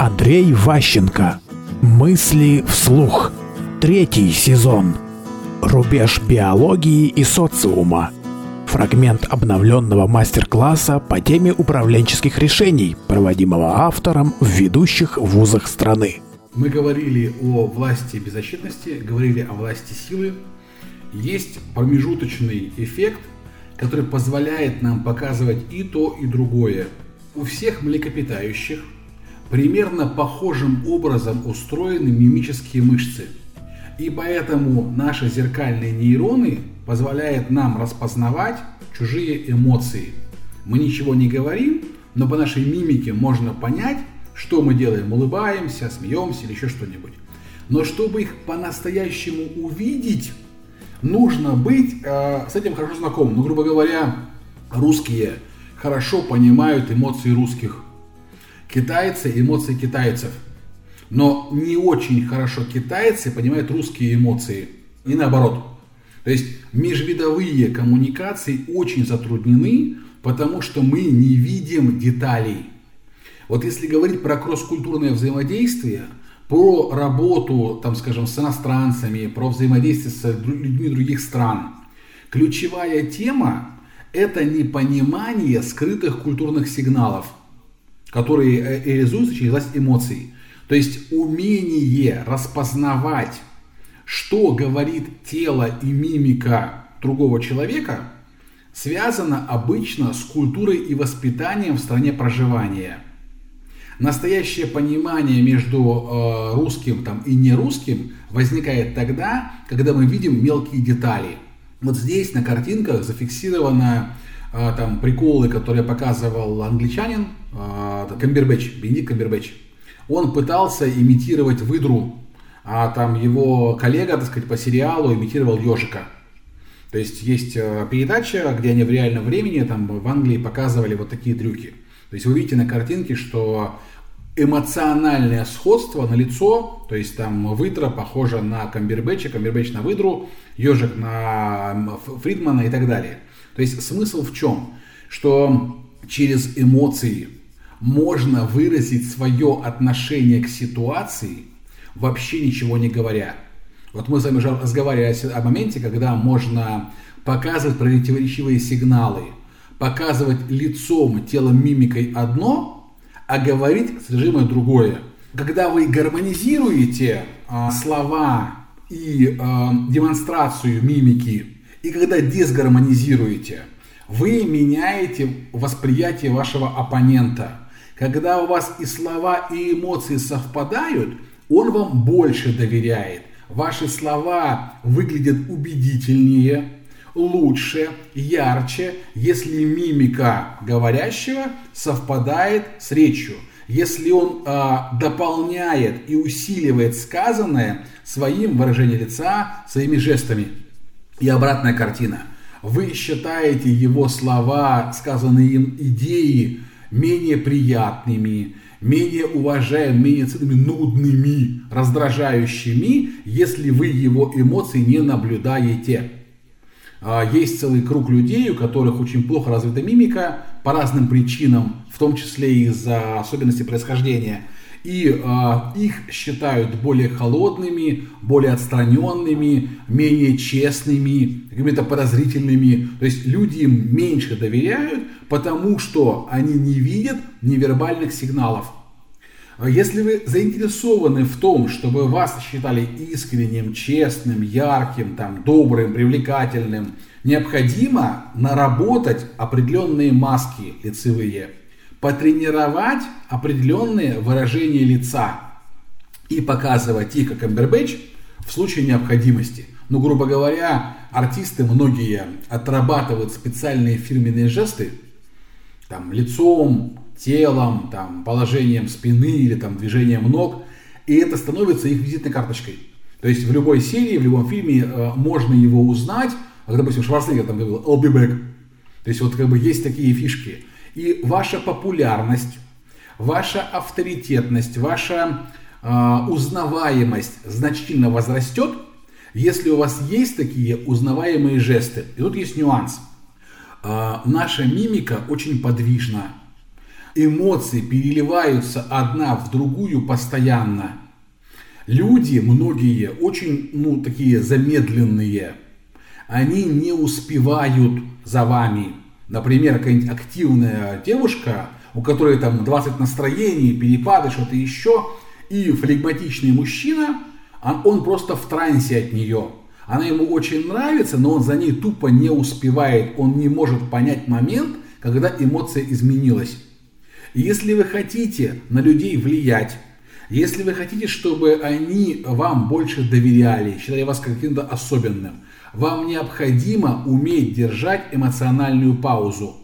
Андрей Ващенко. Мысли вслух. Третий сезон. Рубеж биологии и социума. Фрагмент обновленного мастер-класса по теме управленческих решений, проводимого автором в ведущих вузах страны. Мы говорили о власти беззащитности, говорили о власти силы. Есть промежуточный эффект, который позволяет нам показывать и то, и другое. У всех млекопитающих примерно похожим образом устроены мимические мышцы. И поэтому наши зеркальные нейроны позволяют нам распознавать чужие эмоции. Мы ничего не говорим, но по нашей мимике можно понять, что мы делаем, улыбаемся, смеемся или еще что-нибудь. Но чтобы их по-настоящему увидеть, нужно быть э, с этим хорошо знакомым. Ну, грубо говоря, русские хорошо понимают эмоции русских. Китайцы эмоции китайцев. Но не очень хорошо китайцы понимают русские эмоции. И наоборот. То есть межвидовые коммуникации очень затруднены, потому что мы не видим деталей. Вот если говорить про кросс-культурное взаимодействие – про работу, там, скажем, с иностранцами, про взаимодействие с людьми других стран. Ключевая тема – это непонимание скрытых культурных сигналов, которые э, реализуются через власть эмоций. То есть умение распознавать, что говорит тело и мимика другого человека, связано обычно с культурой и воспитанием в стране проживания – Настоящее понимание между э, русским там, и нерусским возникает тогда, когда мы видим мелкие детали. Вот здесь на картинках зафиксированы э, там приколы, которые показывал англичанин э, Камбербэтч, Бенедикт Камбербэтч. Он пытался имитировать выдру, а там его коллега, так сказать, по сериалу имитировал ежика. То есть есть э, передача, где они в реальном времени там в Англии показывали вот такие трюки. То есть вы видите на картинке, что эмоциональное сходство на лицо, то есть там выдра похожа на Камбербэтча, Камбербэтч на выдру, ежик на Фридмана и так далее. То есть смысл в чем? Что через эмоции можно выразить свое отношение к ситуации, вообще ничего не говоря. Вот мы с вами уже разговаривали о моменте, когда можно показывать противоречивые сигналы, показывать лицом, телом, мимикой одно, а говорить содержимое другое. Когда вы гармонизируете э, слова и э, демонстрацию мимики, и когда дисгармонизируете, вы меняете восприятие вашего оппонента. Когда у вас и слова, и эмоции совпадают, он вам больше доверяет. Ваши слова выглядят убедительнее, лучше, ярче, если мимика говорящего совпадает с речью, если он э, дополняет и усиливает сказанное своим выражением лица, своими жестами. И обратная картина. Вы считаете его слова, сказанные им идеи менее приятными, менее уважаемыми, менее ценными, нудными, раздражающими, если вы его эмоции не наблюдаете. А, есть целый круг людей, у которых очень плохо развита мимика по разным причинам, в том числе из-за особенностей происхождения. И э, их считают более холодными, более отстраненными, менее честными, какими-то подозрительными. То есть люди им меньше доверяют, потому что они не видят невербальных сигналов. А если вы заинтересованы в том, чтобы вас считали искренним, честным, ярким, там, добрым, привлекательным, необходимо наработать определенные маски лицевые, потренировать определенные выражения лица и показывать их, как Эмбербэтч, в случае необходимости. Ну, грубо говоря, артисты многие отрабатывают специальные фирменные жесты, там, лицом, телом, там, положением спины или там, движением ног, и это становится их визитной карточкой. То есть в любой серии, в любом фильме э, можно его узнать, как, допустим, Шварценеггер там говорил «I'll be back». То есть вот как бы есть такие фишки. И ваша популярность, ваша авторитетность, ваша э, узнаваемость значительно возрастет, если у вас есть такие узнаваемые жесты. И тут есть нюанс. Э, наша мимика очень подвижна эмоции переливаются одна в другую постоянно. Люди, многие, очень, ну, такие замедленные. Они не успевают за вами. Например, какая-нибудь активная девушка, у которой там 20 настроений, перепады, что-то еще, и флегматичный мужчина, он, он просто в трансе от нее. Она ему очень нравится, но он за ней тупо не успевает, он не может понять момент, когда эмоция изменилась. Если вы хотите на людей влиять, если вы хотите, чтобы они вам больше доверяли, считали вас каким-то особенным, вам необходимо уметь держать эмоциональную паузу,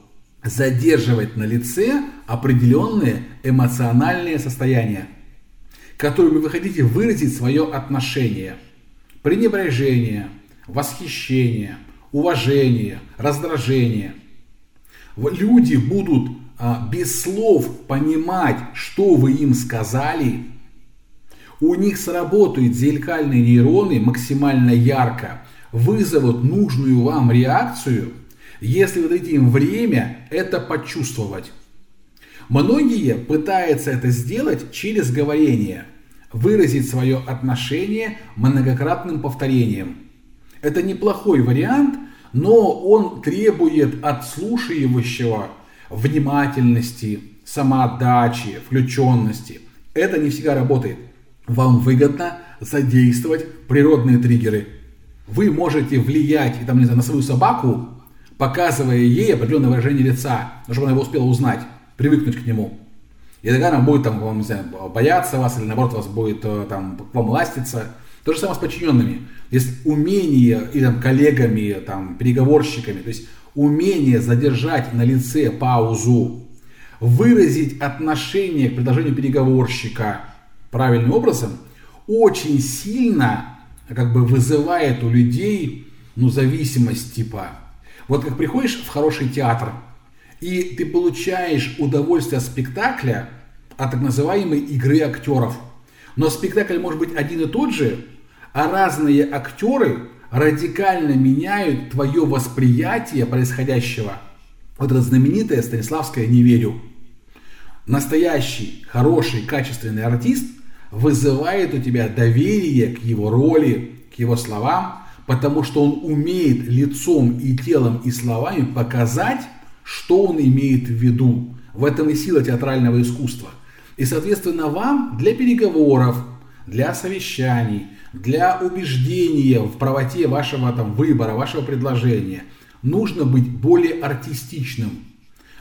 задерживать на лице определенные эмоциональные состояния, которыми вы хотите выразить свое отношение. Пренебрежение, восхищение, уважение, раздражение. Люди будут а, без слов понимать, что вы им сказали, у них сработают зеркальные нейроны максимально ярко, вызовут нужную вам реакцию, если вы дадите им время это почувствовать. Многие пытаются это сделать через говорение, выразить свое отношение многократным повторением. Это неплохой вариант, но он требует от слушающего внимательности, самоотдачи, включенности. Это не всегда работает. Вам выгодно задействовать природные триггеры. Вы можете влиять там, не знаю, на свою собаку, показывая ей определенное выражение лица, чтобы она его успела узнать, привыкнуть к нему. И тогда она будет там, вам, не знаю, бояться вас или наоборот вас будет э, там, к вам ластиться. То же самое с подчиненными. Есть умение и там, коллегами, там, переговорщиками. То есть умение задержать на лице паузу, выразить отношение к предложению переговорщика правильным образом, очень сильно как бы вызывает у людей ну, зависимость типа. Вот как приходишь в хороший театр, и ты получаешь удовольствие от спектакля, от так называемой игры актеров. Но спектакль может быть один и тот же, а разные актеры радикально меняют твое восприятие происходящего. Вот это знаменитое Станиславское «Не верю». Настоящий, хороший, качественный артист вызывает у тебя доверие к его роли, к его словам, потому что он умеет лицом и телом и словами показать, что он имеет в виду. В этом и сила театрального искусства. И, соответственно, вам для переговоров, для совещаний, для убеждения в правоте вашего там, выбора, вашего предложения, нужно быть более артистичным.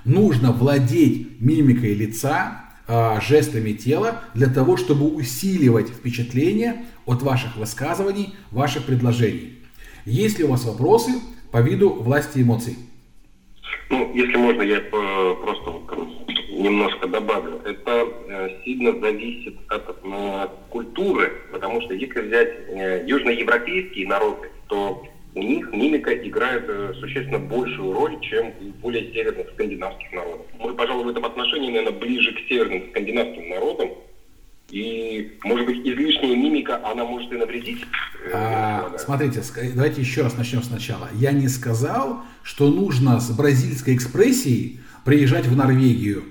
Нужно владеть мимикой лица, э, жестами тела для того, чтобы усиливать впечатление от ваших высказываний, ваших предложений. Есть ли у вас вопросы по виду власти эмоций? Ну, если можно, я просто немножко добавлю. Это э, сильно зависит от э, культуры, потому что если взять э, южноевропейские народы, то у них мимика играет существенно большую роль, чем у более северных скандинавских народов. Мы, пожалуй, в этом отношении, наверное, ближе к северным скандинавским народам, и, может быть, излишняя мимика, она может и навредить? А, смотрите, давайте еще раз начнем сначала. Я не сказал, что нужно с бразильской экспрессией приезжать в Норвегию.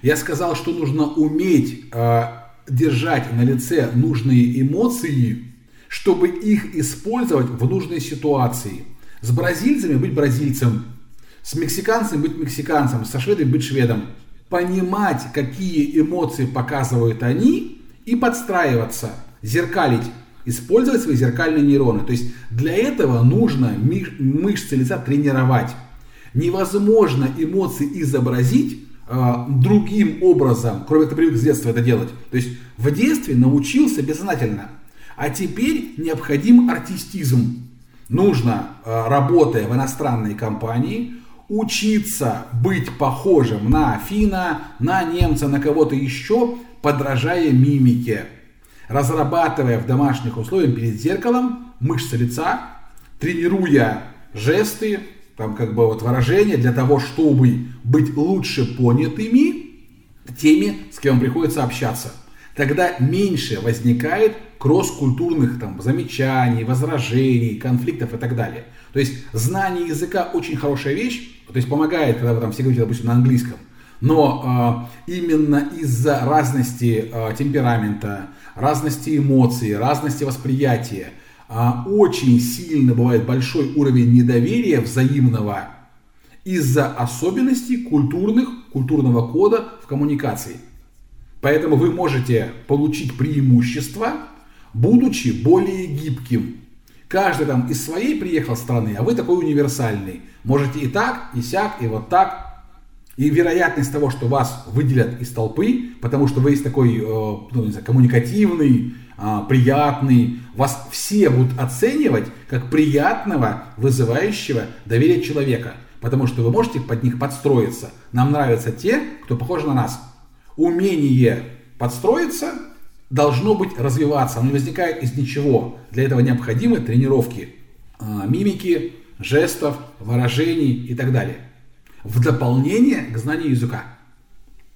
Я сказал, что нужно уметь э, держать на лице нужные эмоции, чтобы их использовать в нужной ситуации. С бразильцами быть бразильцем, с мексиканцами быть мексиканцем, со шведами быть шведом понимать, какие эмоции показывают они, и подстраиваться, зеркалить, использовать свои зеркальные нейроны. То есть для этого нужно мышцы лица тренировать. Невозможно эмоции изобразить э, другим образом, кроме как ты привык с детства это делать. То есть в детстве научился бессознательно, а теперь необходим артистизм. Нужно, э, работая в иностранной компании, учиться быть похожим на фина, на немца, на кого-то еще, подражая мимике. Разрабатывая в домашних условиях перед зеркалом мышцы лица, тренируя жесты, там как бы вот выражения для того, чтобы быть лучше понятыми теми, с кем приходится общаться. Тогда меньше возникает кросс-культурных там замечаний, возражений, конфликтов и так далее. То есть знание языка очень хорошая вещь, то есть помогает, когда вы там все говорите, допустим, на английском. Но э, именно из-за разности э, темперамента, разности эмоций, разности восприятия, э, очень сильно бывает большой уровень недоверия взаимного из-за особенностей культурных, культурного кода в коммуникации. Поэтому вы можете получить преимущество, будучи более гибким. Каждый там из своей приехал страны, а вы такой универсальный. Можете и так, и сяк, и вот так. И вероятность того, что вас выделят из толпы, потому что вы есть такой э, ну, не знаю, коммуникативный, э, приятный, вас все будут оценивать как приятного, вызывающего доверие человека. Потому что вы можете под них подстроиться. Нам нравятся те, кто похож на нас. Умение подстроиться должно быть развиваться. Оно не возникает из ничего. Для этого необходимы тренировки э, мимики, жестов, выражений и так далее в дополнение к знанию языка.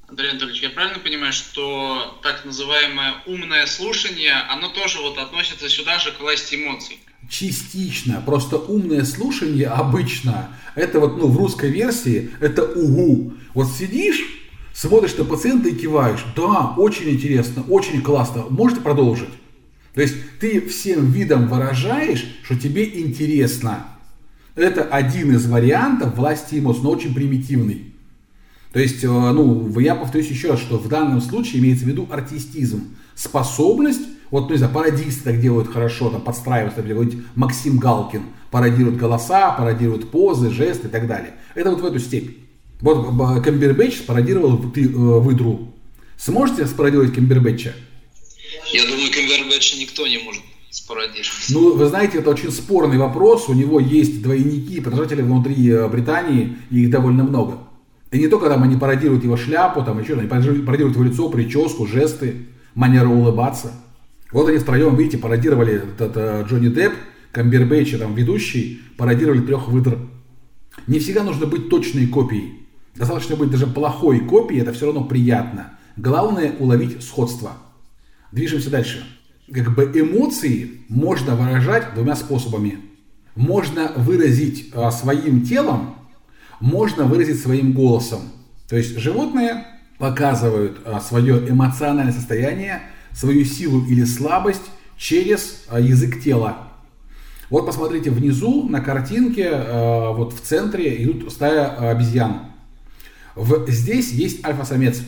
Андрей Анатольевич, я правильно понимаю, что так называемое умное слушание, оно тоже вот относится сюда же к власти эмоций? Частично. Просто умное слушание обычно, это вот ну, в русской версии, это угу. Вот сидишь, смотришь на пациента и киваешь. Да, очень интересно, очень классно. Можете продолжить? То есть ты всем видом выражаешь, что тебе интересно. Это один из вариантов власти эмоций, но очень примитивный. То есть, э, ну, я повторюсь еще раз, что в данном случае имеется в виду артистизм. Способность, вот, ну, не знаю, пародисты так делают хорошо, там, подстраиваются, например, Максим Галкин пародирует голоса, пародирует позы, жесты и так далее. Это вот в эту степень. Вот Камбербэтч спародировал ты, э, выдру. Сможете спародировать Камбербэтча? Я думаю, Камбербэтча никто не может спорадировать. Ну, вы знаете, это очень спорный вопрос. У него есть двойники, подражатели внутри э, Британии, и их довольно много. И не только там они пародируют его шляпу, там еще, они пародируют его лицо, прическу, жесты, манеру улыбаться. Вот они втроем, видите, пародировали этот, э, Джонни Депп, Камбербэтч, там ведущий, пародировали трех выдр. Не всегда нужно быть точной копией. Достаточно быть даже плохой копией, это все равно приятно. Главное уловить сходство. Движемся дальше как бы эмоции можно выражать двумя способами. Можно выразить а, своим телом, можно выразить своим голосом. То есть животные показывают а, свое эмоциональное состояние, свою силу или слабость через а, язык тела. Вот посмотрите внизу на картинке, вот в центре идут стая обезьян. В, здесь есть альфа-самец.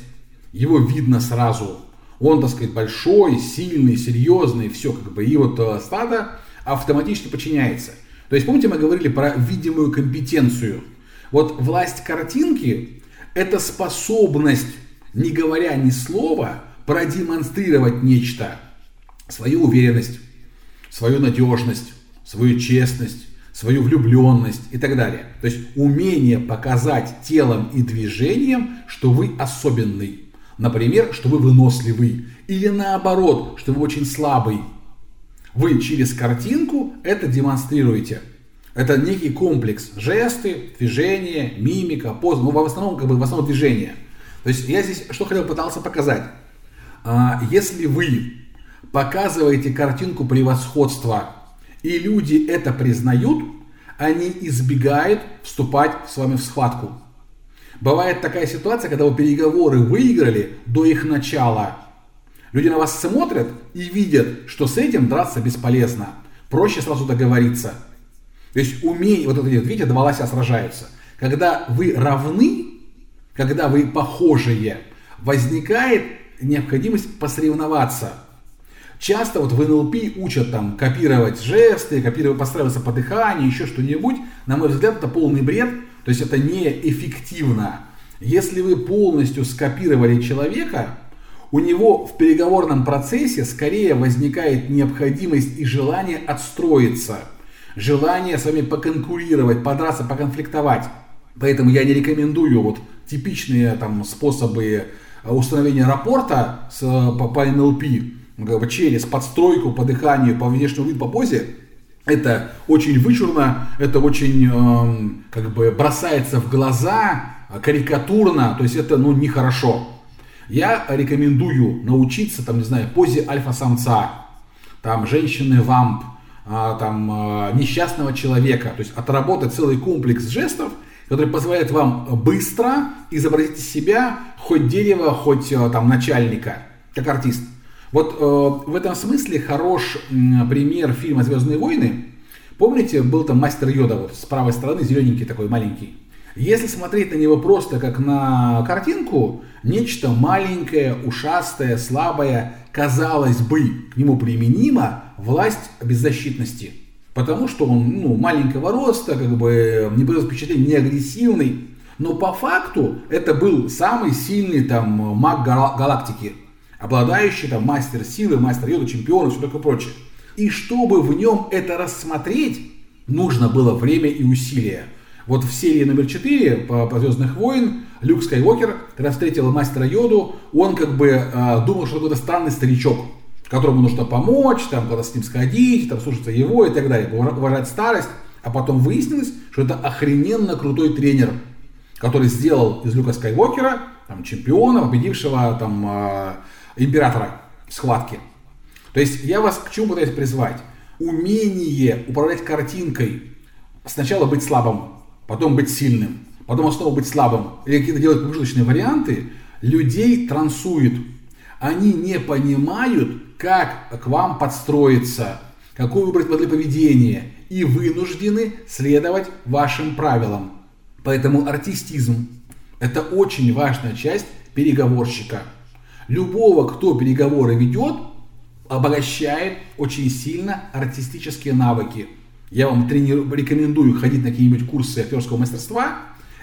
Его видно сразу. Он, так сказать, большой, сильный, серьезный, все как бы. И вот э, стадо автоматически подчиняется. То есть, помните, мы говорили про видимую компетенцию. Вот власть картинки – это способность, не говоря ни слова, продемонстрировать нечто. Свою уверенность, свою надежность, свою честность, свою влюбленность и так далее. То есть умение показать телом и движением, что вы особенный. Например, что вы выносливый. Или наоборот, что вы очень слабый. Вы через картинку это демонстрируете. Это некий комплекс. Жесты, движения, мимика, поза. Ну, в основном, как бы, в основном движение. То есть я здесь что хотел пытался показать. А, если вы показываете картинку превосходства, и люди это признают, они избегают вступать с вами в схватку. Бывает такая ситуация, когда вы переговоры выиграли до их начала. Люди на вас смотрят и видят, что с этим драться бесполезно. Проще сразу договориться. То есть умение, вот это, видите, два лося сражаются. Когда вы равны, когда вы похожие, возникает необходимость посоревноваться. Часто вот в НЛП учат там копировать жесты, копировать, подстраиваться по дыханию, еще что-нибудь. На мой взгляд, это полный бред, то есть это неэффективно. Если вы полностью скопировали человека, у него в переговорном процессе скорее возникает необходимость и желание отстроиться, желание с вами поконкурировать, подраться, поконфликтовать. Поэтому я не рекомендую вот типичные там способы установления рапорта с, по, по НЛП через подстройку, по дыханию, по внешнему виду, по позе, это очень вычурно, это очень э, как бы бросается в глаза, карикатурно, то есть это ну нехорошо. Я рекомендую научиться, там, не знаю, позе альфа-самца, там, женщины-вамп, а, там, а, несчастного человека, то есть отработать целый комплекс жестов, который позволяет вам быстро изобразить из себя хоть дерево, хоть э, там начальника, как артист. Вот э, в этом смысле хорош пример фильма «Звездные войны». Помните, был там мастер Йода, вот с правой стороны, зелененький такой, маленький. Если смотреть на него просто как на картинку, нечто маленькое, ушастое, слабое, казалось бы, к нему применимо власть беззащитности. Потому что он ну, маленького роста, как бы не производит впечатление, не агрессивный. Но по факту это был самый сильный там маг галактики обладающий там мастер силы, мастер йода, чемпион и все такое прочее. И чтобы в нем это рассмотреть, нужно было время и усилия. Вот в серии номер 4 по, по Звездных войн Люк Скайуокер, когда встретил мастера Йоду, он как бы э, думал, что это странный старичок, которому нужно помочь, там, куда с ним сходить, там, слушаться его и так далее, уважать старость. А потом выяснилось, что это охрененно крутой тренер, который сделал из Люка Скайуокера там, чемпиона, победившего там, э, императора схватки. То есть я вас к чему пытаюсь призвать? Умение управлять картинкой. Сначала быть слабым, потом быть сильным, потом снова быть слабым. Или какие-то делать промежуточные варианты. Людей трансует. Они не понимают, как к вам подстроиться, какую выбрать модель поведения. И вынуждены следовать вашим правилам. Поэтому артистизм – это очень важная часть переговорщика – любого, кто переговоры ведет, обогащает очень сильно артистические навыки. Я вам тренирую, рекомендую ходить на какие-нибудь курсы актерского мастерства.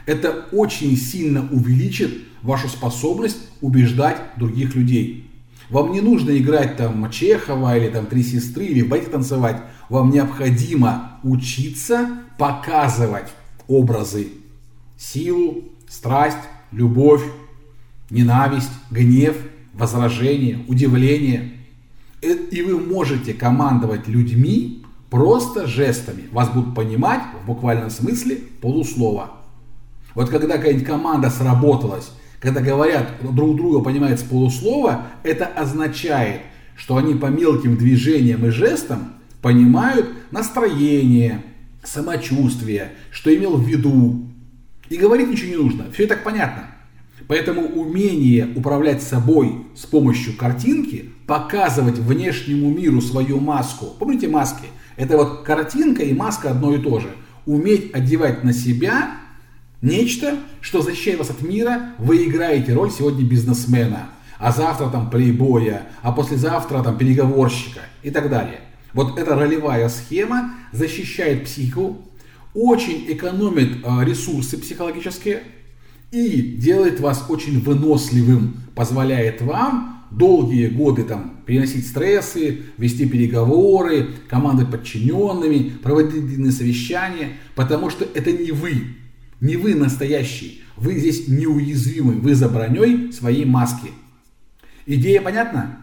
Это очень сильно увеличит вашу способность убеждать других людей. Вам не нужно играть там Чехова или там Три сестры или в танцевать. Вам необходимо учиться показывать образы, силу, страсть, любовь, ненависть, гнев – возражение, удивление. Э, и вы можете командовать людьми просто жестами. Вас будут понимать в буквальном смысле полуслова. Вот когда какая-нибудь команда сработалась, когда говорят друг друга понимают с полуслова, это означает, что они по мелким движениям и жестам понимают настроение, самочувствие, что имел в виду. И говорить ничего не нужно. Все и так понятно. Поэтому умение управлять собой с помощью картинки, показывать внешнему миру свою маску. Помните маски? Это вот картинка и маска одно и то же. Уметь одевать на себя нечто, что защищает вас от мира, вы играете роль сегодня бизнесмена, а завтра там плейбоя, а послезавтра там переговорщика и так далее. Вот эта ролевая схема защищает психику, очень экономит э, ресурсы психологические, и делает вас очень выносливым, позволяет вам долгие годы там переносить стрессы, вести переговоры, команды подчиненными, проводить длинные совещания, потому что это не вы, не вы настоящий, вы здесь неуязвимы, вы за броней своей маски. Идея понятна?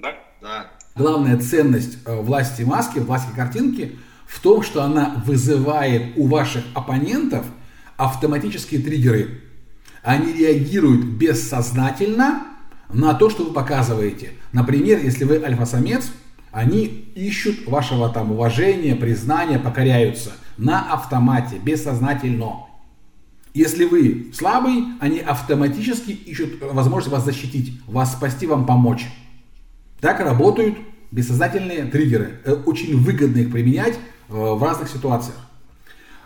Да. да. Главная ценность э, власти маски, власти картинки в том, что она вызывает у ваших оппонентов – автоматические триггеры. Они реагируют бессознательно на то, что вы показываете. Например, если вы альфа-самец, они ищут вашего там уважения, признания, покоряются на автомате, бессознательно. Если вы слабый, они автоматически ищут возможность вас защитить, вас спасти, вам помочь. Так работают бессознательные триггеры. Э, очень выгодно их применять э, в разных ситуациях.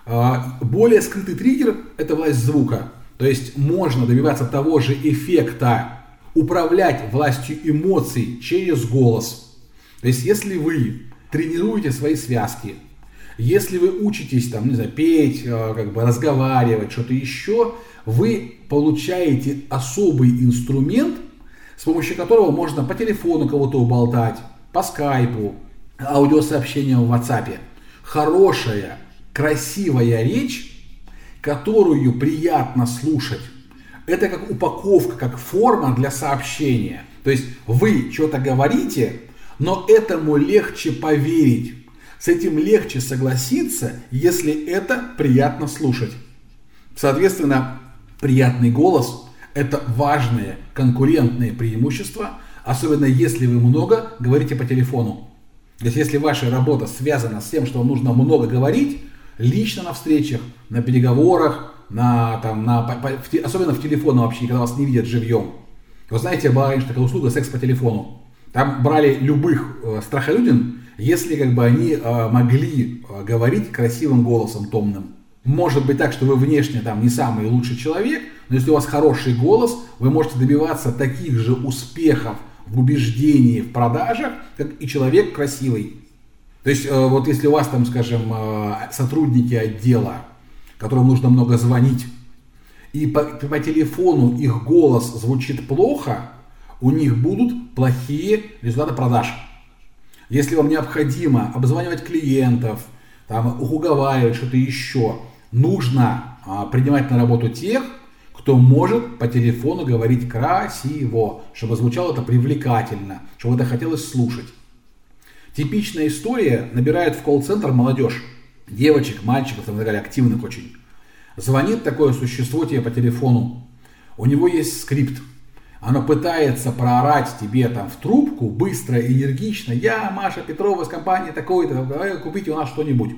А, более скрытый триггер – это власть звука. То есть можно добиваться того же эффекта, управлять властью эмоций через голос. То есть если вы тренируете свои связки, если вы учитесь там, не знаю, петь, а, как бы разговаривать, что-то еще, вы получаете особый инструмент, с помощью которого можно по телефону кого-то уболтать, по скайпу, аудиосообщения в WhatsApp. Хорошая, красивая речь, которую приятно слушать. Это как упаковка, как форма для сообщения. То есть вы что-то говорите, но этому легче поверить. С этим легче согласиться, если это приятно слушать. Соответственно, приятный голос – это важное конкурентное преимущество, особенно если вы много говорите по телефону. То есть если ваша работа связана с тем, что вам нужно много говорить, лично на встречах, на переговорах, на, там, на, по, в, особенно в телефонном общении, когда вас не видят живьем. Вы знаете, была раньше такая услуга секс по телефону. Там брали любых э, страхолюдин, если как бы они э, могли э, говорить красивым голосом томным. Может быть так, что вы внешне там не самый лучший человек, но если у вас хороший голос, вы можете добиваться таких же успехов в убеждении, в продажах, как и человек красивый. То есть э, вот если у вас там, скажем, э, сотрудники отдела, которым нужно много звонить, и по, по телефону их голос звучит плохо, у них будут плохие результаты продаж. Если вам необходимо обзванивать клиентов, там, уговаривать что-то еще, нужно а, принимать на работу тех, кто может по телефону говорить красиво, чтобы звучало это привлекательно, чтобы это хотелось слушать. Типичная история набирает в колл-центр молодежь, девочек, мальчиков, там, так далее, активных очень. Звонит такое существо тебе по телефону, у него есть скрипт, оно пытается проорать тебе там в трубку быстро, энергично, я Маша Петрова из компании такой-то, давай купите у нас что-нибудь.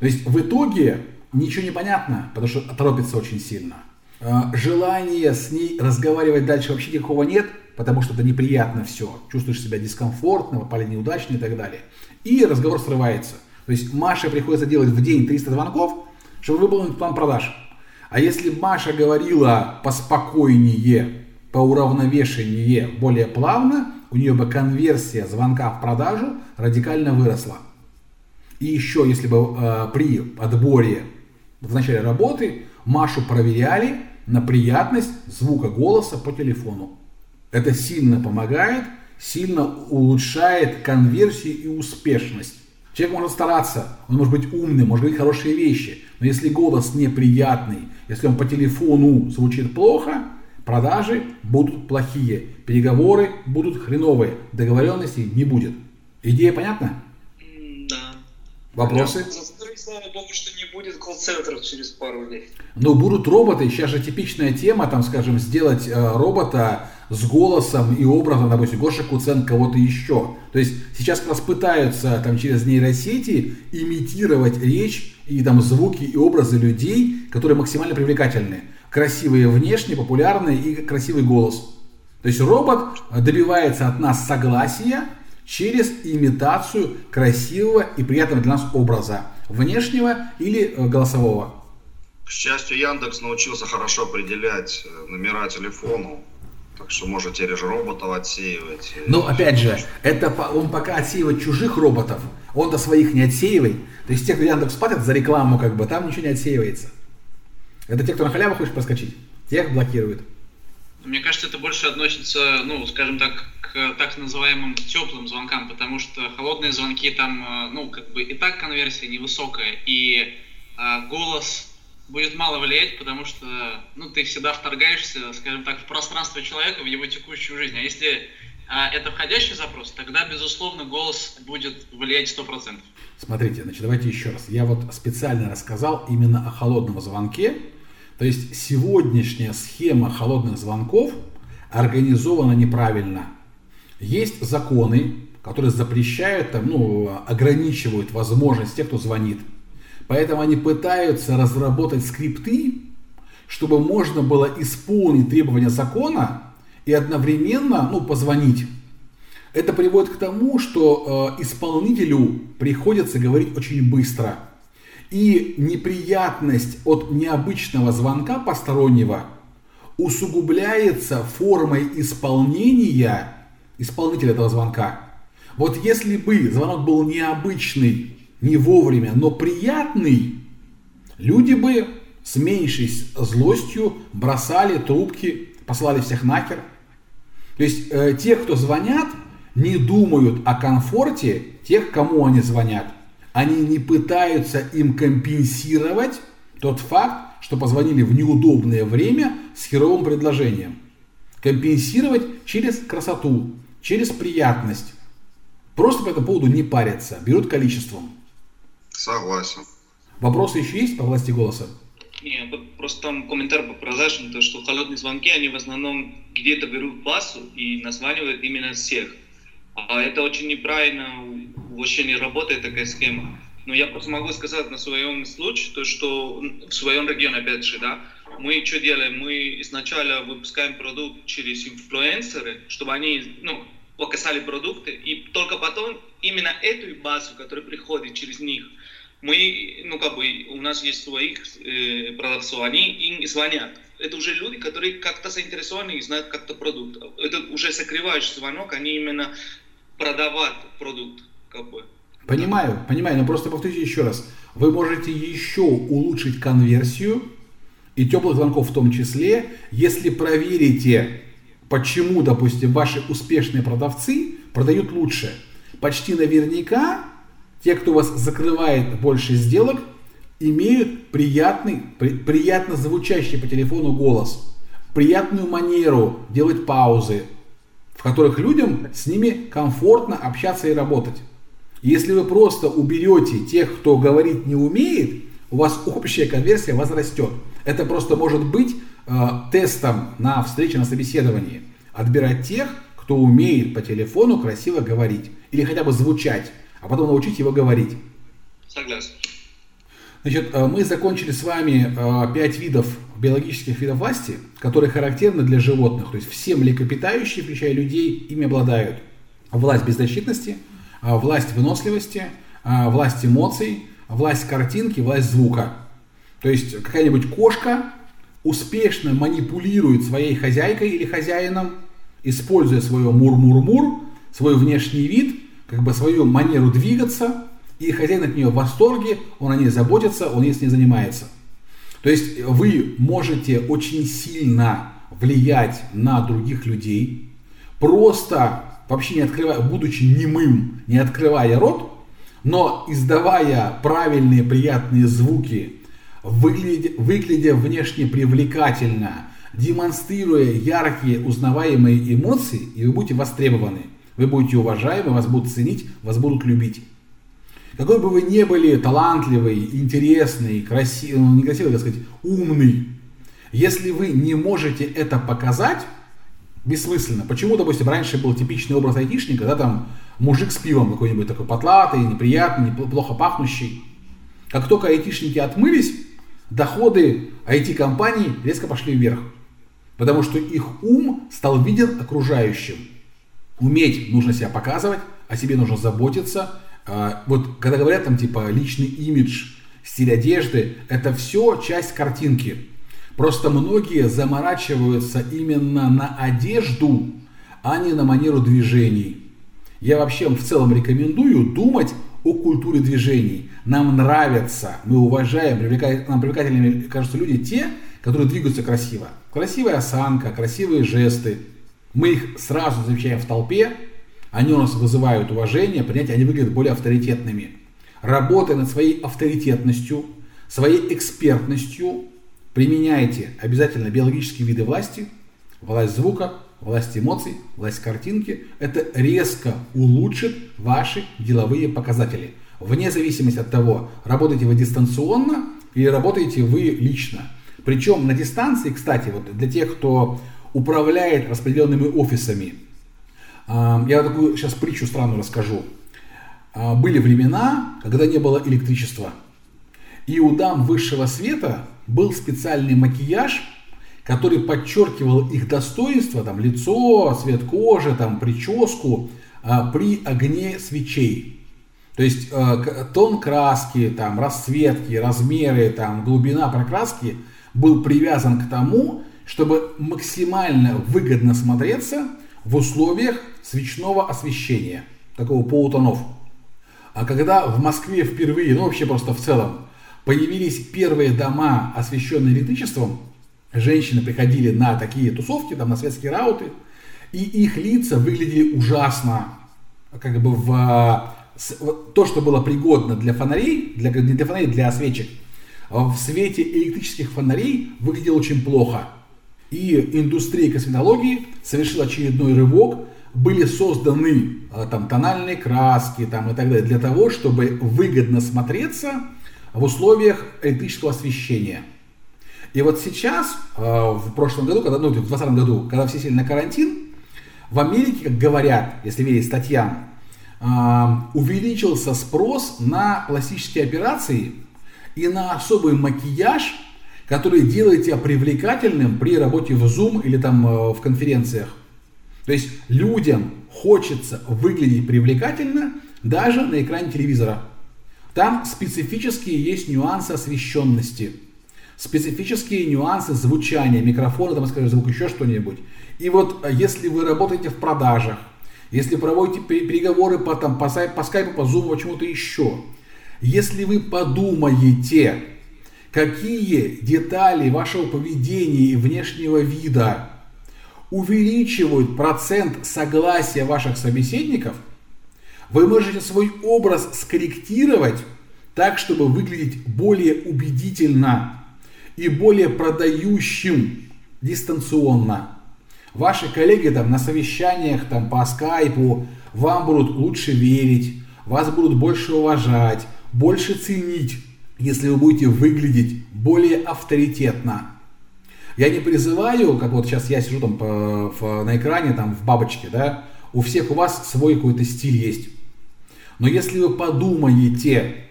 То есть в итоге ничего не понятно, потому что торопится очень сильно. А, желания с ней разговаривать дальше вообще никакого нет, потому что это неприятно все. Чувствуешь себя дискомфортно, попали неудачно и так далее. И разговор срывается. То есть Маше приходится делать в день 300 звонков, чтобы выполнить план продаж. А если Маша говорила поспокойнее, поуравновешеннее, более плавно, у нее бы конверсия звонка в продажу радикально выросла. И еще, если бы э, при отборе в начале работы Машу проверяли на приятность звука голоса по телефону. Это сильно помогает, сильно улучшает конверсию и успешность. Человек может стараться, он может быть умным, может говорить хорошие вещи, но если голос неприятный, если он по телефону звучит плохо, продажи будут плохие, переговоры будут хреновые, договоренностей не будет. Идея понятна? Вопросы? слава богу, что не будет колл-центров через пару лет. Но будут роботы, сейчас же типичная тема, там, скажем, сделать э, робота с голосом и образом, допустим, Гоша Куцен кого-то еще. То есть сейчас как раз пытаются там через нейросети имитировать речь и там звуки и образы людей, которые максимально привлекательны. Красивые внешне, популярные и красивый голос. То есть робот добивается от нас согласия через имитацию красивого и приятного для нас образа внешнего или э, голосового? К счастью, Яндекс научился хорошо определять э, номера телефону, так что можете теперь же роботов отсеивать. Но опять же, это он пока отсеивает чужих роботов, он-то своих не отсеивает. То есть те, кто Яндекс платят за рекламу, как бы, там ничего не отсеивается. Это те, кто на халяву хочет проскочить, тех блокируют. Мне кажется, это больше относится, ну, скажем так, так называемым теплым звонкам, потому что холодные звонки там, э, ну, как бы и так конверсия невысокая, и а, голос будет мало влиять, потому что, ну, ты всегда вторгаешься, скажем так, в пространство человека, в его текущую жизнь. А если а, это входящий запрос, тогда, безусловно, голос будет влиять 100%. Смотрите, значит, давайте еще раз. Я вот специально рассказал именно о холодном звонке, то есть сегодняшняя схема холодных звонков организована неправильно. Есть законы, которые запрещают, там, ну, ограничивают возможность тех, кто звонит. Поэтому они пытаются разработать скрипты, чтобы можно было исполнить требования закона и одновременно ну, позвонить. Это приводит к тому, что э, исполнителю приходится говорить очень быстро. И неприятность от необычного звонка постороннего усугубляется формой исполнения исполнителя этого звонка. Вот если бы звонок был необычный, не вовремя, но приятный, люди бы с меньшей злостью бросали трубки, послали всех нахер. То есть э, те, кто звонят, не думают о комфорте тех, кому они звонят они не пытаются им компенсировать тот факт, что позвонили в неудобное время с херовым предложением. Компенсировать через красоту, через приятность. Просто по этому поводу не парятся, берут количеством. Согласен. Вопросы еще есть по власти голоса? Нет, просто там комментарий по продажам, то что холодные звонки, они в основном где-то берут базу и названивают именно всех. А это очень неправильно вообще не работает такая схема. Но я просто могу сказать на своем случае, то, что в своем регионе, опять же, да, мы что делаем? Мы изначально выпускаем продукт через инфлюенсеры, чтобы они ну, показали продукты, и только потом именно эту базу, которая приходит через них, мы, ну как бы, у нас есть своих э, продавцов, они им звонят. Это уже люди, которые как-то заинтересованы и знают как-то продукт. Это уже закрывающий звонок, они именно продавать продукт, как бы. Понимаю, понимаю, но просто повторите еще раз. Вы можете еще улучшить конверсию, и теплых звонков в том числе, если проверите, почему, допустим, ваши успешные продавцы продают лучше. Почти наверняка те, кто вас закрывает больше сделок, имеют приятный, при, приятно звучащий по телефону голос, приятную манеру делать паузы, в которых людям с ними комфортно общаться и работать. Если вы просто уберете тех, кто говорить не умеет, у вас общая конверсия возрастет. Это просто может быть э, тестом на встрече, на собеседовании. Отбирать тех, кто умеет по телефону красиво говорить или хотя бы звучать, а потом научить его говорить. Согласен. Значит, э, мы закончили с вами э, пять видов биологических видов власти, которые характерны для животных. То есть все млекопитающие, включая людей, ими обладают. Власть беззащитности, власть выносливости, власть эмоций, власть картинки, власть звука. То есть какая-нибудь кошка успешно манипулирует своей хозяйкой или хозяином, используя свое мур-мур-мур, свой внешний вид, как бы свою манеру двигаться, и хозяин от нее в восторге, он о ней заботится, он ей с ней занимается. То есть вы можете очень сильно влиять на других людей, просто вообще не открывая, будучи немым, не открывая рот, но издавая правильные приятные звуки, выглядя, выглядя внешне привлекательно, демонстрируя яркие узнаваемые эмоции, и вы будете востребованы. Вы будете уважаемы, вас будут ценить, вас будут любить. Какой бы вы ни были талантливый, интересный, красивый, ну не красивый, так сказать, умный, если вы не можете это показать, бессмысленно. Почему, допустим, раньше был типичный образ айтишника, да, там мужик с пивом какой-нибудь такой потлатый, неприятный, плохо пахнущий. Как только айтишники отмылись, доходы IT-компаний резко пошли вверх. Потому что их ум стал виден окружающим. Уметь нужно себя показывать, о себе нужно заботиться. А, вот когда говорят там типа личный имидж, стиль одежды, это все часть картинки. Просто многие заморачиваются именно на одежду, а не на манеру движений. Я вообще в целом рекомендую думать о культуре движений. Нам нравится, мы уважаем, привлекает, нам привлекательными кажутся люди те, которые двигаются красиво. Красивая осанка, красивые жесты. Мы их сразу замечаем в толпе, они у нас вызывают уважение, принятие, они выглядят более авторитетными. Работая над своей авторитетностью, своей экспертностью, применяйте обязательно биологические виды власти, власть звука, власть эмоций, власть картинки. Это резко улучшит ваши деловые показатели. Вне зависимости от того, работаете вы дистанционно или работаете вы лично. Причем на дистанции, кстати, вот для тех, кто управляет распределенными офисами, а, я такую сейчас притчу странную расскажу. А, были времена, когда не было электричества. И у дам высшего света был специальный макияж, который подчеркивал их достоинство, там, лицо, цвет кожи, там, прическу а, при огне свечей. То есть а, тон краски, там, расцветки, размеры, там, глубина прокраски был привязан к тому, чтобы максимально выгодно смотреться в условиях свечного освещения, такого полутонов. А когда в Москве впервые, ну вообще просто в целом, появились первые дома, освещенные электричеством, женщины приходили на такие тусовки, там на светские рауты, и их лица выглядели ужасно, как бы в то, что было пригодно для фонарей, для, не для фонарей, для свечек, в свете электрических фонарей выглядело очень плохо. И индустрия косметологии совершила очередной рывок, были созданы а, там тональные краски там, и так далее для того, чтобы выгодно смотреться в условиях электрического освещения. И вот сейчас, а, в прошлом году, когда, ну, в 2020 году, когда все сели на карантин, в Америке, как говорят, если верить статьям, а, увеличился спрос на пластические операции и на особый макияж, который делает тебя привлекательным при работе в Zoom или там э, в конференциях. То есть людям хочется выглядеть привлекательно даже на экране телевизора. Там специфические есть нюансы освещенности, специфические нюансы звучания, микрофона, там, скажем, звук, еще что-нибудь. И вот э, если вы работаете в продажах, если проводите переговоры по, там, по, по скайпу, по зуму, почему-то еще, если вы подумаете, какие детали вашего поведения и внешнего вида увеличивают процент согласия ваших собеседников, вы можете свой образ скорректировать так, чтобы выглядеть более убедительно и более продающим дистанционно. Ваши коллеги там на совещаниях там по скайпу вам будут лучше верить, вас будут больше уважать, больше ценить, если вы будете выглядеть более авторитетно. Я не призываю, как вот сейчас я сижу там по, в, на экране, там в бабочке, да, у всех у вас свой какой-то стиль есть. Но если вы подумаете,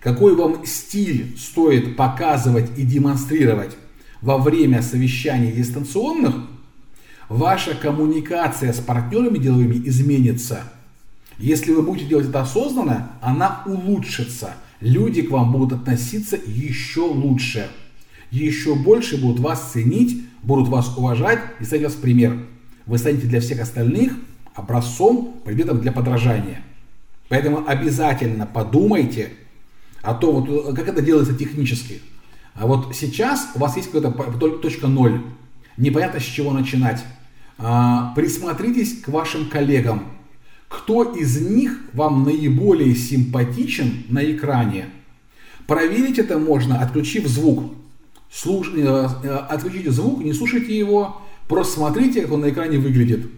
какой вам стиль стоит показывать и демонстрировать во время совещаний дистанционных, ваша коммуникация с партнерами деловыми изменится. Если вы будете делать это осознанно, она улучшится. Люди к вам будут относиться еще лучше. Еще больше будут вас ценить, будут вас уважать и ставить вас пример. Вы станете для всех остальных образцом, предметом для подражания. Поэтому обязательно подумайте о том, вот, как это делается технически. А вот сейчас у вас есть какая-то точка ноль. Непонятно, с чего начинать. А, присмотритесь к вашим коллегам. Кто из них вам наиболее симпатичен на экране? Проверить это можно, отключив звук. Слуш... Э, э, отключите звук, не слушайте его, просто смотрите, как он на экране выглядит.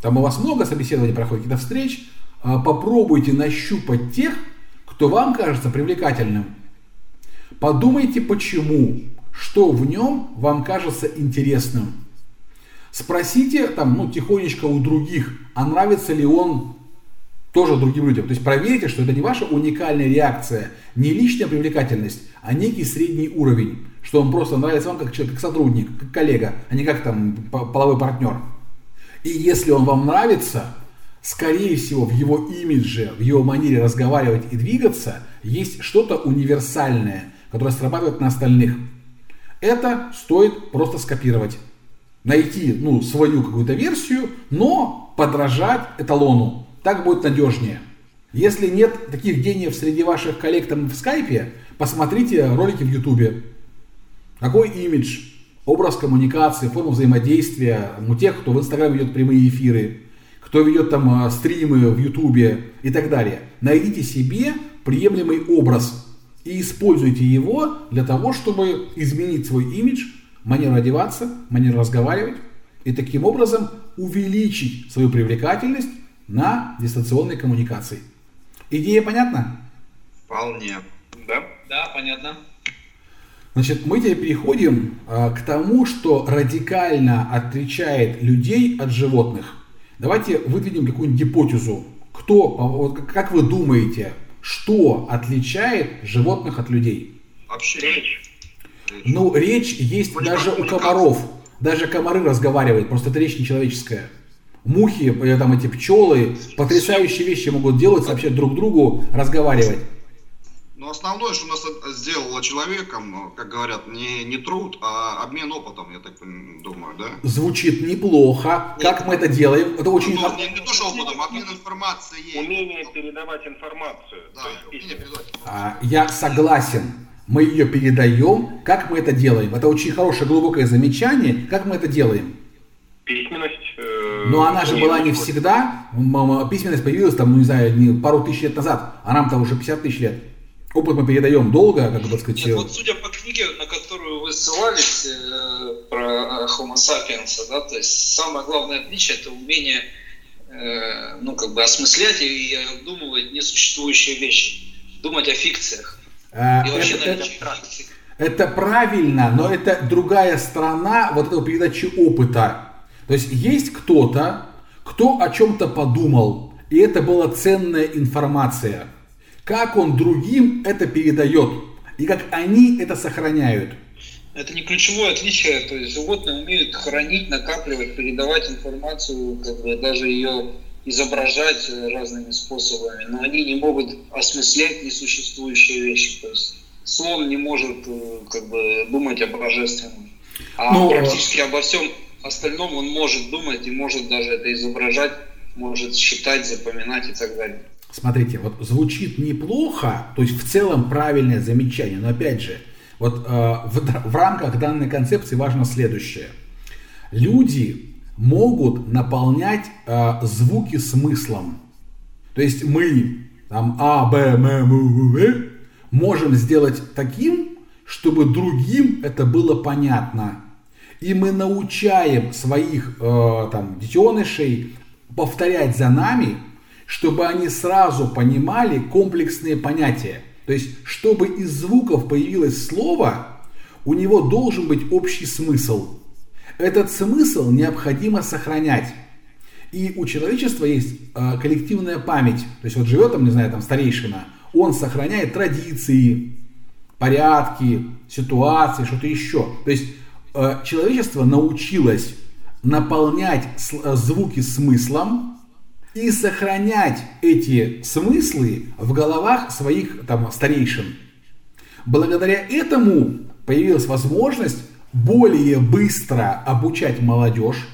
Там у вас много собеседований проходит, каких-то встреч. А, попробуйте нащупать тех, кто вам кажется привлекательным. Подумайте, почему, что в нем вам кажется интересным. Спросите там, ну, тихонечко у других, а нравится ли он тоже другим людям. То есть проверьте, что это не ваша уникальная реакция, не личная привлекательность, а некий средний уровень, что он просто нравится вам как человек, как сотрудник, как коллега, а не как там половой партнер. И если он вам нравится, скорее всего, в его имидже, в его манере разговаривать и двигаться есть что-то универсальное, которое срабатывает на остальных. Это стоит просто скопировать найти ну, свою какую-то версию, но подражать эталону. Так будет надежнее. Если нет таких гениев среди ваших коллег там в скайпе, посмотрите ролики в ютубе. Какой имидж, образ коммуникации, форма взаимодействия у тех, кто в инстаграме ведет прямые эфиры, кто ведет там а, стримы в ютубе и так далее. Найдите себе приемлемый образ и используйте его для того, чтобы изменить свой имидж манеру одеваться, манеру разговаривать и таким образом увеличить свою привлекательность на дистанционной коммуникации. Идея понятна? Вполне. Да? Да, понятно. Значит, мы теперь переходим а, к тому, что радикально отличает людей от животных. Давайте выдвинем какую-нибудь гипотезу. Кто, вот, как вы думаете, что отличает животных от людей? Общение. Речь. Ну, речь есть Очень даже у комаров. Даже комары разговаривают, просто это речь нечеловеческая. Мухи, э, там эти пчелы, потрясающие вещи могут делать, сообщать друг другу, разговаривать. Но основное, что у нас сделало человеком, как говорят, не, не труд, а обмен опытом, я так думаю, да? Звучит неплохо. Как мы это делаем? Это очень... Ну, не, не то, что опытом, а обмен информацией. Умение передавать информацию. Да, умение передавать информацию. А, я согласен мы ее передаем. Как мы это делаем? Это очень хорошее глубокое замечание. Как мы это делаем? Письменность. Э, Но она же была не всегда. Письменность появилась там, ну не знаю, не пару тысяч лет назад, а нам-то уже 50 тысяч лет. Опыт мы передаем долго, как бы сказать. Нет, вот судя по книге, на которую вы ссылались, э, про Homo sapiens, да, то есть самое главное отличие это умение э, ну, как бы осмыслять и обдумывать несуществующие вещи, думать о фикциях. А, это, это, это правильно, но это другая сторона вот этого передачи опыта. То есть есть кто-то, кто о чем-то подумал, и это была ценная информация. Как он другим это передает, и как они это сохраняют. Это не ключевое отличие, то есть животные умеют хранить, накапливать, передавать информацию, как бы даже ее изображать разными способами, но они не могут осмыслять несуществующие вещи. То есть слон не может э, как бы думать о божественном. А ну, практически обо всем остальном он может думать и может даже это изображать, может считать, запоминать и так далее. Смотрите, вот звучит неплохо, то есть в целом правильное замечание, но опять же, вот э, в, в рамках данной концепции важно следующее. Люди могут наполнять э, звуки смыслом. То есть мы там А, Б, М, М, В можем сделать таким, чтобы другим это было понятно. И мы научаем своих э, там, детенышей повторять за нами, чтобы они сразу понимали комплексные понятия. То есть, чтобы из звуков появилось слово, у него должен быть общий смысл. Этот смысл необходимо сохранять. И у человечества есть э, коллективная память. То есть вот живет там, не знаю, там старейшина, он сохраняет традиции, порядки, ситуации, что-то еще. То есть э, человечество научилось наполнять э, звуки смыслом и сохранять эти смыслы в головах своих там, старейшин. Благодаря этому появилась возможность более быстро обучать молодежь,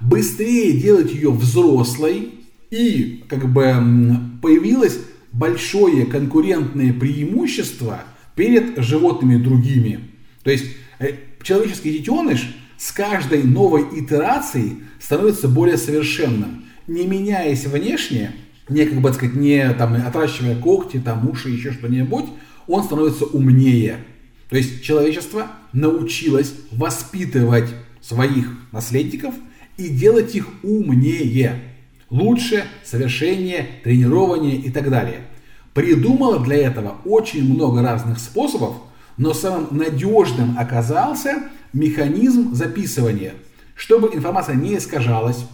быстрее делать ее взрослой и как бы появилось большое конкурентное преимущество перед животными другими. То есть э, человеческий детеныш с каждой новой итерацией становится более совершенным, не меняясь внешне, не как бы сказать, не там отращивая когти, там уши, еще что-нибудь, он становится умнее. То есть человечество научилось воспитывать своих наследников и делать их умнее, лучше, совершеннее, тренирование и так далее. Придумала для этого очень много разных способов, но самым надежным оказался механизм записывания, чтобы информация не искажалась,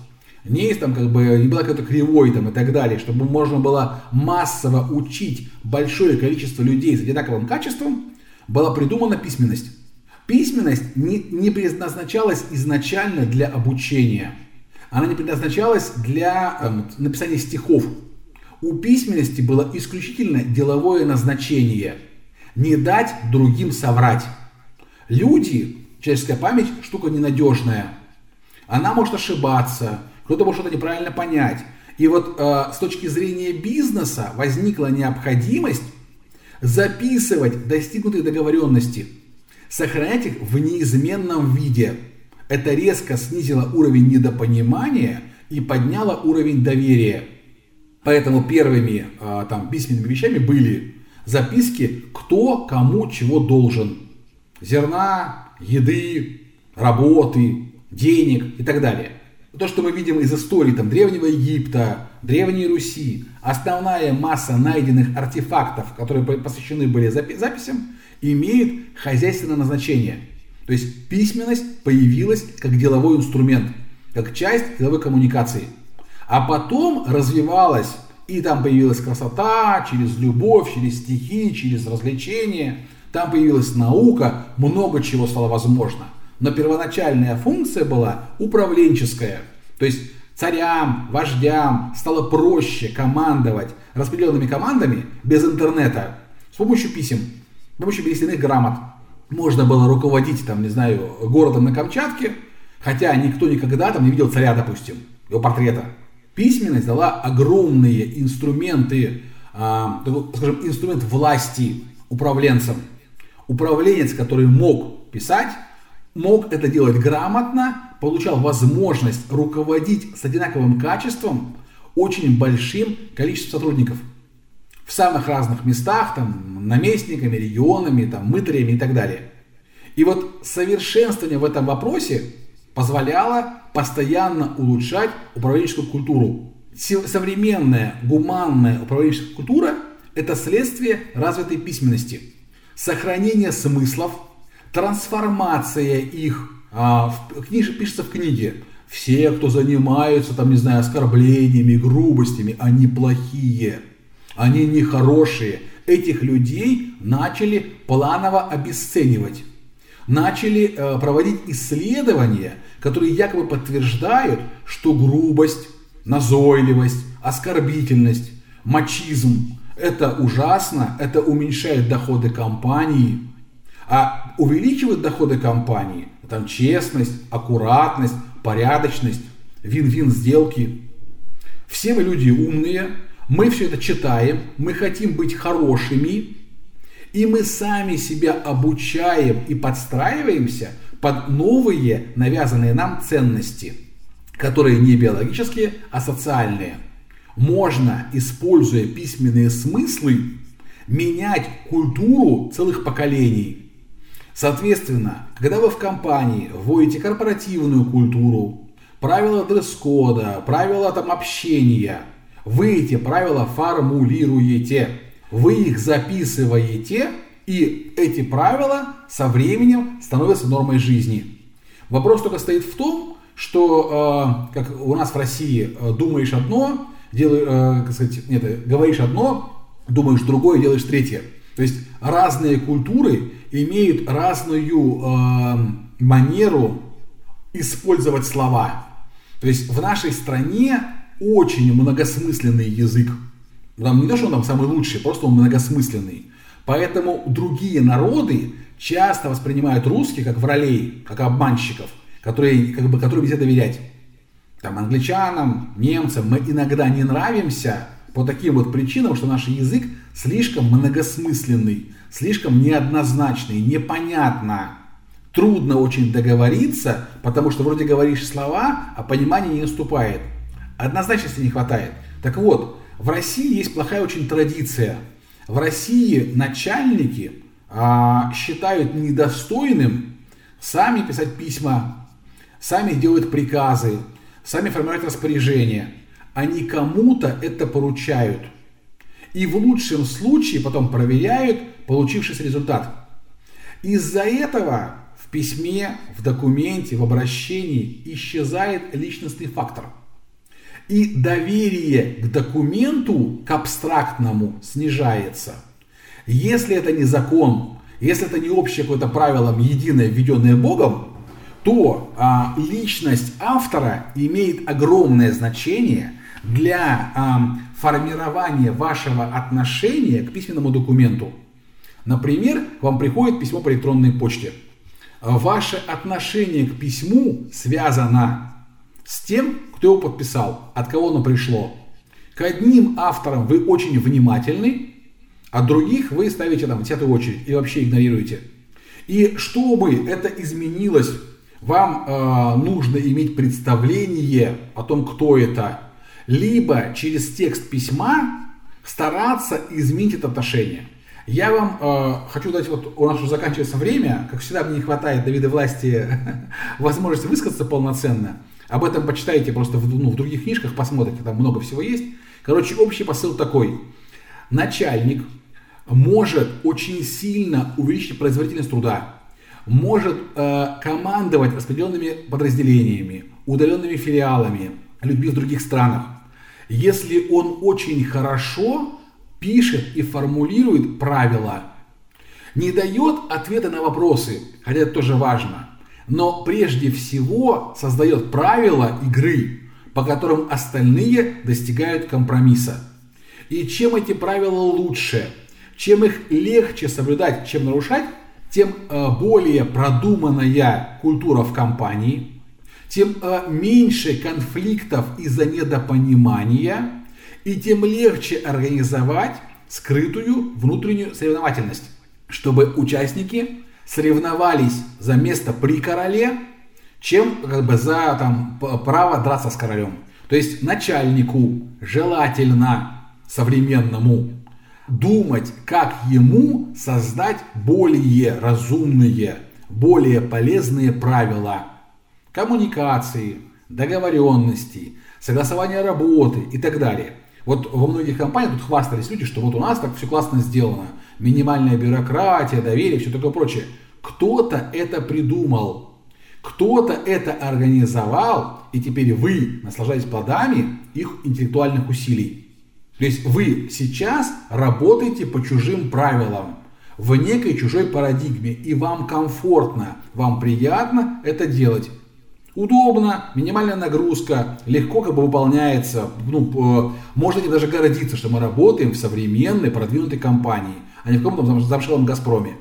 не, там, как бы, не была какой-то кривой там, и так далее, чтобы можно было массово учить большое количество людей с одинаковым качеством, была придумана письменность. Письменность не, не предназначалась изначально для обучения. Она не предназначалась для э, написания стихов. У письменности было исключительно деловое назначение. Не дать другим соврать. Люди, человеческая память штука ненадежная. Она может ошибаться, кто-то может что-то неправильно понять. И вот э, с точки зрения бизнеса возникла необходимость записывать достигнутые договоренности, сохранять их в неизменном виде. Это резко снизило уровень недопонимания и подняло уровень доверия. Поэтому первыми э, там, письменными вещами были записки, кто кому чего должен. Зерна, еды, работы, денег и так далее. То, что мы видим из истории там, Древнего Египта, Древней Руси, основная масса найденных артефактов, которые посвящены были запи- записям, имеет хозяйственное назначение. То есть письменность появилась как деловой инструмент, как часть деловой коммуникации. А потом развивалась, и там появилась красота через любовь, через стихи, через развлечения. Там появилась наука, много чего стало возможно – но первоначальная функция была управленческая. То есть царям, вождям стало проще командовать распределенными командами без интернета с помощью писем, с помощью пересленных грамот. Можно было руководить, там, не знаю, городом на Камчатке, хотя никто никогда там не видел царя, допустим, его портрета. Письменность дала огромные инструменты, э, скажем, инструмент власти управленцам. Управленец, который мог писать, мог это делать грамотно, получал возможность руководить с одинаковым качеством очень большим количеством сотрудников в самых разных местах, там, наместниками, регионами, там, мытарями и так далее. И вот совершенствование в этом вопросе позволяло постоянно улучшать управленческую культуру. Современная гуманная управленческая культура – это следствие развитой письменности, сохранение смыслов, трансформация их, а, в, пишется в книге, все, кто занимаются, там, не знаю, оскорблениями, грубостями, они плохие, они нехорошие. Этих людей начали планово обесценивать. Начали э, проводить исследования, которые якобы подтверждают, что грубость, назойливость, оскорбительность, мачизм – это ужасно, это уменьшает доходы компании, а увеличивает доходы компании, там честность, аккуратность, порядочность, вин-вин сделки. Все мы люди умные, мы все это читаем, мы хотим быть хорошими, и мы сами себя обучаем и подстраиваемся под новые навязанные нам ценности, которые не биологические, а социальные. Можно, используя письменные смыслы, менять культуру целых поколений – Соответственно, когда вы в компании вводите корпоративную культуру, правила дресс-кода, правила там общения, вы эти правила формулируете, вы их записываете, и эти правила со временем становятся нормой жизни. Вопрос только стоит в том, что э, как у нас в России э, думаешь одно, делаешь, э, как сказать, нет, говоришь одно, думаешь другое, делаешь третье. То есть разные культуры имеют разную э, манеру использовать слова. То есть в нашей стране очень многосмысленный язык. Там не то, что он там самый лучший, просто он многосмысленный. Поэтому другие народы часто воспринимают русских как вралей, как обманщиков, которые, как бы, которым нельзя доверять. Там англичанам, немцам мы иногда не нравимся по таким вот причинам, что наш язык слишком многосмысленный, слишком неоднозначный, непонятно. Трудно очень договориться, потому что вроде говоришь слова, а понимания не наступает. Однозначности не хватает. Так вот, в России есть плохая очень традиция. В России начальники а, считают недостойным сами писать письма, сами делать приказы, сами формировать распоряжения. Они кому-то это поручают. И в лучшем случае потом проверяют, получившийся результат. Из-за этого в письме, в документе, в обращении исчезает личностный фактор. И доверие к документу, к абстрактному, снижается. Если это не закон, если это не общее какое-то правило, единое, введенное Богом, то а, личность автора имеет огромное значение для а, формирования вашего отношения к письменному документу. Например, вам приходит письмо по электронной почте. Ваше отношение к письму связано с тем, кто его подписал, от кого оно пришло. К одним авторам вы очень внимательны, а других вы ставите там в десятую очередь и вообще игнорируете. И чтобы это изменилось, вам э, нужно иметь представление о том, кто это, либо через текст письма стараться изменить это отношение. Я вам э, хочу дать, вот у нас уже заканчивается время, как всегда мне не хватает Давида власти возможности высказаться полноценно. Об этом почитайте просто в, ну, в других книжках, посмотрите, там много всего есть. Короче, общий посыл такой. Начальник может очень сильно увеличить производительность труда, может э, командовать распределенными подразделениями, удаленными филиалами, людьми в других странах. Если он очень хорошо пишет и формулирует правила, не дает ответа на вопросы, хотя это тоже важно, но прежде всего создает правила игры, по которым остальные достигают компромисса. И чем эти правила лучше, чем их легче соблюдать, чем нарушать, тем э, более продуманная культура в компании, тем э, меньше конфликтов из-за недопонимания – и тем легче организовать скрытую внутреннюю соревновательность, чтобы участники соревновались за место при короле, чем как бы за там, право драться с королем. То есть начальнику желательно современному думать, как ему создать более разумные, более полезные правила коммуникации, договоренности, согласования работы и так далее. Вот во многих компаниях тут хвастались люди, что вот у нас так все классно сделано. Минимальная бюрократия, доверие, все такое прочее. Кто-то это придумал, кто-то это организовал, и теперь вы наслаждаетесь плодами их интеллектуальных усилий. То есть вы сейчас работаете по чужим правилам, в некой чужой парадигме, и вам комфортно, вам приятно это делать. Удобно, минимальная нагрузка, легко как бы выполняется. Ну, можете даже гордиться, что мы работаем в современной, продвинутой компании, а не в каком-то замшелом Газпроме.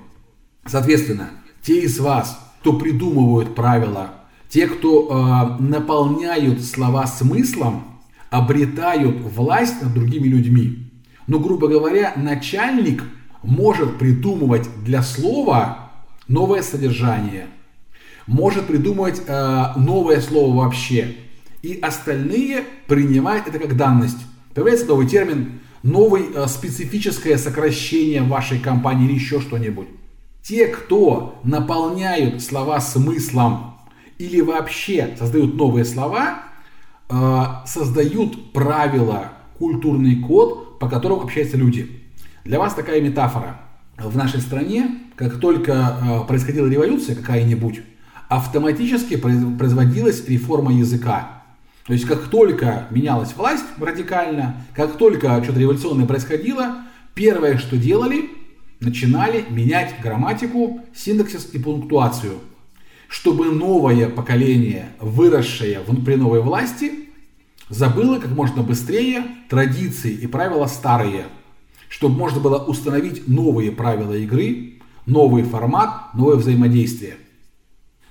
Соответственно, те из вас, кто придумывают правила, те, кто э, наполняют слова смыслом, обретают власть над другими людьми. Но, грубо говоря, начальник может придумывать для слова новое содержание – может придумывать э, новое слово вообще. И остальные принимают это как данность. Появляется новый термин, новое э, специфическое сокращение вашей компании или еще что-нибудь. Те, кто наполняют слова смыслом или вообще создают новые слова, э, создают правила, культурный код, по которому общаются люди. Для вас такая метафора. В нашей стране, как только э, происходила революция какая-нибудь, автоматически производилась реформа языка. То есть как только менялась власть радикально, как только что-то революционное происходило, первое, что делали, начинали менять грамматику, синтаксис и пунктуацию, чтобы новое поколение, выросшее при новой власти, забыло как можно быстрее традиции и правила старые, чтобы можно было установить новые правила игры, новый формат, новое взаимодействие.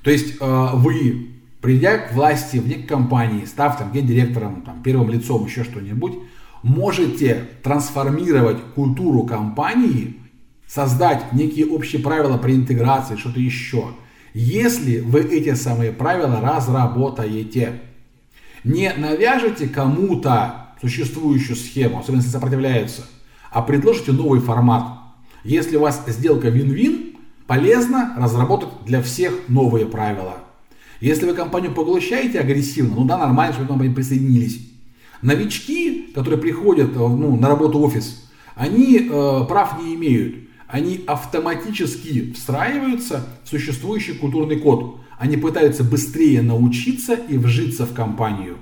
То есть э, вы, придя к власти в некой компании, став там гендиректором, там, первым лицом, еще что-нибудь, можете трансформировать культуру компании, создать некие общие правила при интеграции, что-то еще, если вы эти самые правила разработаете. Не навяжете кому-то существующую схему, особенно если сопротивляются, а предложите новый формат. Если у вас сделка вин-вин, полезно разработать для всех новые правила. Если вы компанию поглощаете агрессивно, ну да, нормально, чтобы к вам присоединились. Новички, которые приходят ну, на работу в офис, они э, прав не имеют. Они автоматически встраиваются в существующий культурный код. Они пытаются быстрее научиться и вжиться в компанию.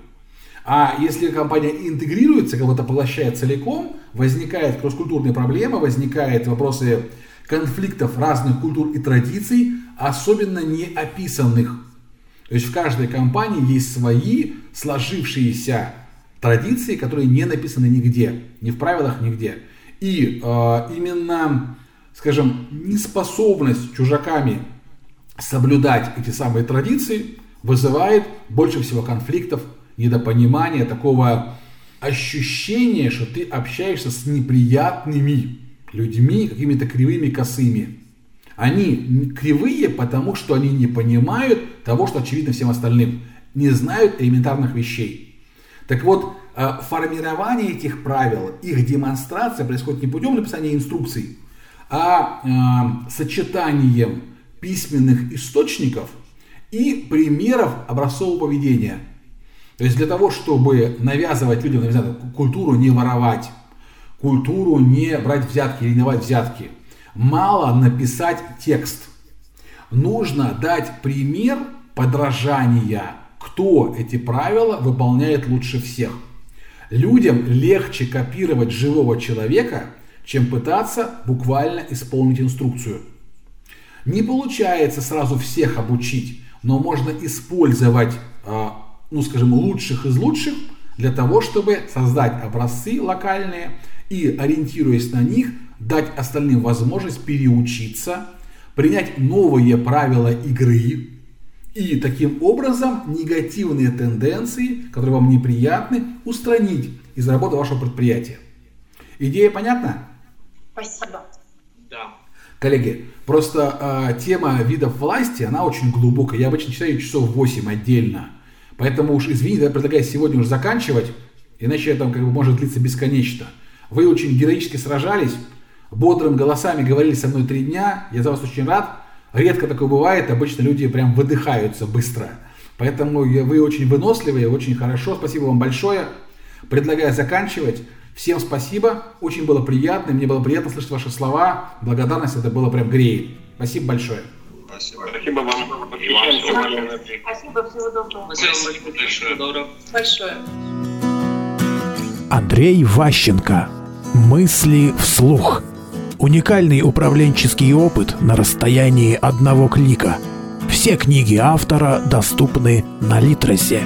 А если компания интегрируется, кого-то поглощает целиком, возникает кросс-культурные проблемы, возникают вопросы конфликтов разных культур и традиций, особенно не описанных. То есть в каждой компании есть свои сложившиеся традиции, которые не написаны нигде, ни в правилах, нигде. И э, именно, скажем, неспособность чужаками соблюдать эти самые традиции вызывает больше всего конфликтов, недопонимания, такого ощущения, что ты общаешься с неприятными людьми какими-то кривыми, косыми. Они кривые, потому что они не понимают того, что очевидно всем остальным. Не знают элементарных вещей. Так вот, э, формирование этих правил, их демонстрация происходит не путем написания инструкций, а э, сочетанием письменных источников и примеров образцового поведения. То есть для того, чтобы навязывать людям, например, культуру не воровать, культуру не брать взятки или давать взятки. Мало написать текст. Нужно дать пример подражания, кто эти правила выполняет лучше всех. Людям легче копировать живого человека, чем пытаться буквально исполнить инструкцию. Не получается сразу всех обучить, но можно использовать, а, ну скажем, лучших из лучших для того, чтобы создать образцы локальные и, ориентируясь на них, дать остальным возможность переучиться, принять новые правила игры и таким образом негативные тенденции, которые вам неприятны, устранить из работы вашего предприятия. Идея понятна? Спасибо. Да. Коллеги, просто э, тема видов власти, она очень глубокая. Я обычно читаю часов 8 отдельно. Поэтому уж извините, я предлагаю сегодня уже заканчивать, иначе это как бы может длиться бесконечно. Вы очень героически сражались, бодрым голосами говорили со мной три дня, я за вас очень рад. Редко такое бывает, обычно люди прям выдыхаются быстро. Поэтому вы очень выносливые, очень хорошо, спасибо вам большое. Предлагаю заканчивать. Всем спасибо, очень было приятно, мне было приятно слышать ваши слова, благодарность, это было прям греет. Спасибо большое. Спасибо. Спасибо вам. Доброго. Спасибо, всего доброго. Спасибо большое. Большое. Андрей Ващенко. Мысли вслух. Уникальный управленческий опыт на расстоянии одного клика. Все книги автора доступны на Литресе.